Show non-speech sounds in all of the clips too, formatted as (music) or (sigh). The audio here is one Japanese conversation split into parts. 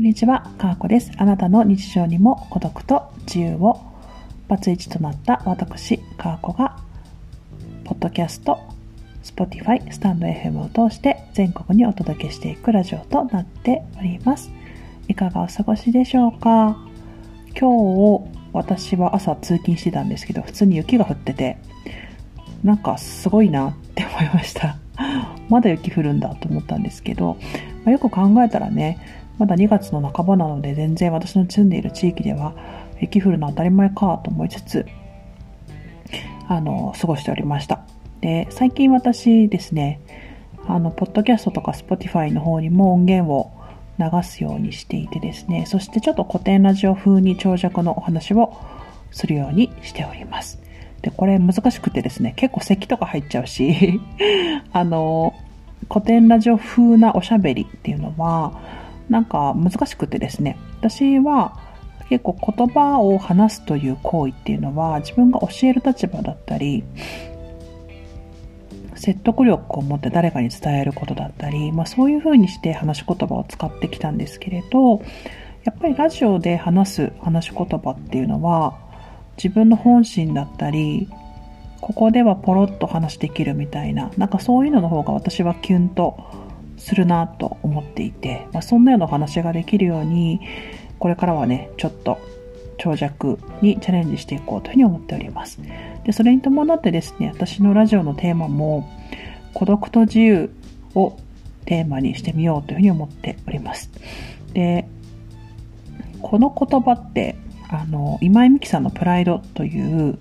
こんにちは、かーこです。あなたの日常にも孤独と自由をバツイチとなった私、かーこが、ポッドキャスト、Spotify、スタンド FM を通して全国にお届けしていくラジオとなっております。いかがお過ごしでしょうか？今日、私は朝通勤してたんですけど、普通に雪が降ってて、なんかすごいなって思いました。まだ雪降るんだと思ったんですけど、まあ、よく考えたらね、まだ2月の半ばなので全然私の住んでいる地域では雪降るの当たり前かと思いつつ、あの、過ごしておりました。で、最近私ですね、あの、ポッドキャストとか Spotify の方にも音源を流すようにしていてですね、そしてちょっと古典ラジオ風に長尺のお話をするようにしております。で、これ難しくてですね、結構咳とか入っちゃうし、(laughs) あの、古典ラジオ風なおしゃべりっていうのは、なんか難しくてですね、私は結構言葉を話すという行為っていうのは自分が教える立場だったり、説得力を持って誰かに伝えることだったり、まあそういう風にして話し言葉を使ってきたんですけれど、やっぱりラジオで話す話し言葉っていうのは自分の本心だったり、ここではポロッと話できるみたいな、なんかそういうのの方が私はキュンとするなと思っていて、まあ、そんなようなお話ができるように、これからはね、ちょっと長尺にチャレンジしていこうというふうに思っております。で、それに伴ってですね、私のラジオのテーマも、孤独と自由をテーマにしてみようというふうに思っております。で、この言葉って、あの、今井美樹さんのプライドという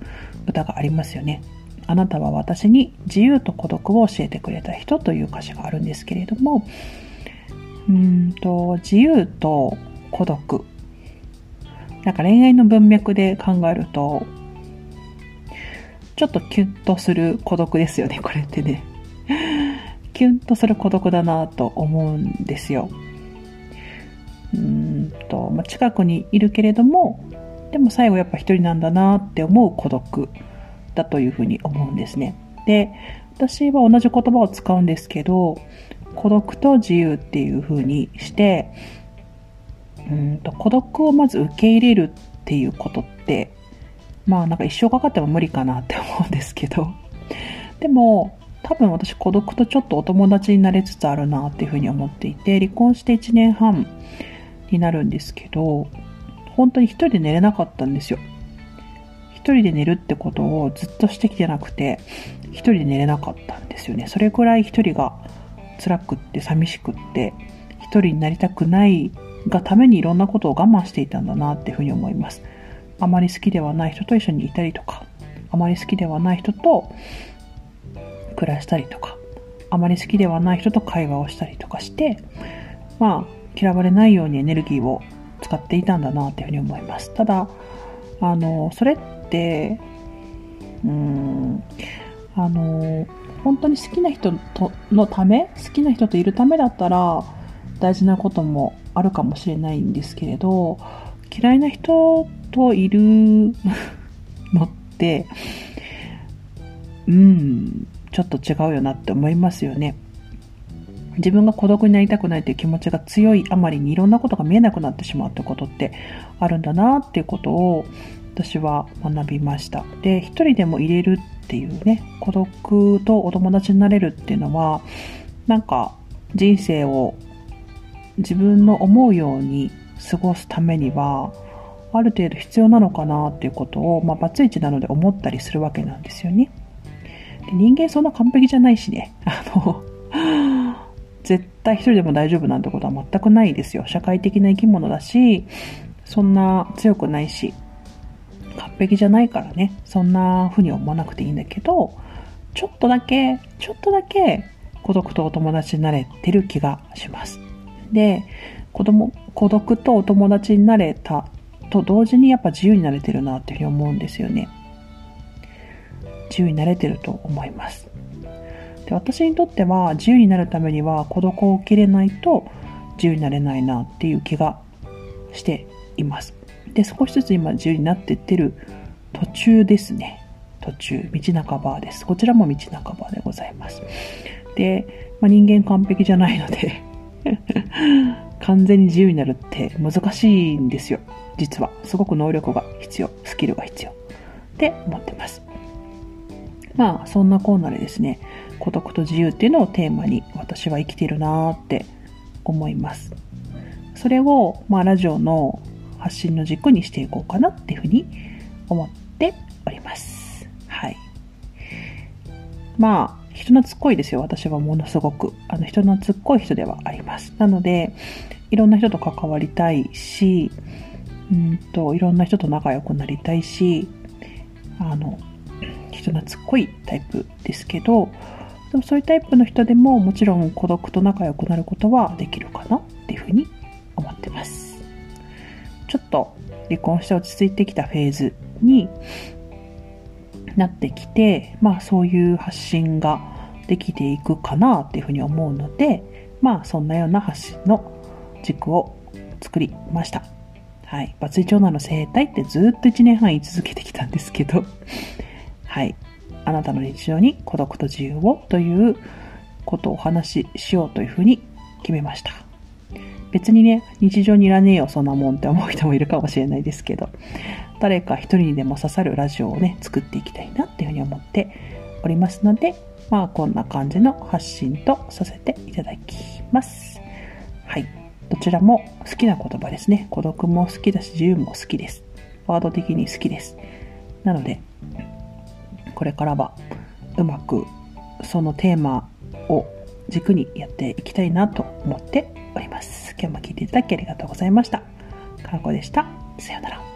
歌がありますよね。あなたは私に自由と孤独を教えてくれた人という歌詞があるんですけれども、うんと、自由と孤独。なんか恋愛の文脈で考えると、ちょっとキュンとする孤独ですよね、これってね。キュンとする孤独だなと思うんですよ。うんと、ま、近くにいるけれども、でも最後やっぱ一人なんだなって思う孤独だというふうに思うんですね。で、私は同じ言葉を使うんですけど、孤独と自由っていうふうにして、うんと孤独をまず受け入れるっていうことって、まあなんか一生かかっても無理かなって思うんですけど、でも多分私孤独とちょっとお友達になれつつあるなっていうふうに思っていて、離婚して1年半になるんですけど、本当に一人で寝れなかったんですよ。一人で寝るってことをずっとしてきてなくて、一人で寝れなかったんですよね。それくらい一人が辛くって寂しくって、一人になりたくないがためにいろんなことを我慢していたんだなっていうふうに思います。あまり好きではない人と一緒にいたりとか、あまり好きではない人と暮らしたりとか、あまり好きではない人と会話をしたりとかして、まあ、嫌われないようにエネルギーを使っていたんだなっていうふうに思います。ただ、あの、それって、うーん、あの、本当に好きな人とのため、好きな人といるためだったら、大事なこともあるかもしれないんですけれど、嫌いな人といるのって、うん、ちょっと違うよなって思いますよね。自分が孤独になりたくないという気持ちが強いあまりにいろんなことが見えなくなってしまうってことってあるんだなっていうことを私は学びました。で、一人でも入れるっていうね、孤独とお友達になれるっていうのは、なんか人生を自分の思うように過ごすためには、ある程度必要なのかなっていうことを、まあ、バツイチなので思ったりするわけなんですよね。で人間そんな完璧じゃないしね。あの、(laughs) 絶対一人でも大丈夫なんてことは全くないですよ。社会的な生き物だし、そんな強くないし、璧じゃないからね、そんな風に思わなくていいんだけど、ちょっとだけ、ちょっとだけ孤独とお友達になれてる気がします。で、子供、孤独とお友達になれたと同時にやっぱ自由になれてるなっていうふうに思うんですよね。自由になれてると思います。で私にとっては自由になるためには孤独を受け入れないと自由になれないなっていう気がしています。で、少しずつ今自由になってってる途中ですね。途中、道半ばです。こちらも道半ばでございます。で、まあ、人間完璧じゃないので (laughs) 完全に自由になるって難しいんですよ。実は。すごく能力が必要、スキルが必要。って思ってます。まあ、そんなコーナーでですね、孤独と自由っていうのをテーマに私は生きてるなーって思います。それを、まあ、ラジオの発信の軸にしていこうかなっていうふうに思っております。はい。まあ、人懐っこいですよ。私はものすごく。あの、人懐っこい人ではあります。なので、いろんな人と関わりたいし、うんと、いろんな人と仲良くなりたいし、あの、人懐っこいタイプですけど、でもそういうタイプの人でももちろん孤独と仲良くなることはできるかなちょっと離婚して落ち着いてきたフェーズになってきて、まあそういう発信ができていくかなっていうふうに思うので、まあそんなような発信の軸を作りました。はい。バツイチョウナの生態ってずっと1年半言い続けてきたんですけど、(laughs) はい。あなたの日常に孤独と自由をということをお話ししようというふうに決めました。別にね、日常にいらねえよ、そんなもんって思う人もいるかもしれないですけど、誰か一人にでも刺さるラジオをね、作っていきたいなっていうふうに思っておりますので、まあこんな感じの発信とさせていただきます。はい。どちらも好きな言葉ですね。孤独も好きだし、自由も好きです。ワード的に好きです。なので、これからはうまくそのテーマを軸にやっていきたいなと思って思います。今日も聞いていただきありがとうございました。かなこでした。さようなら。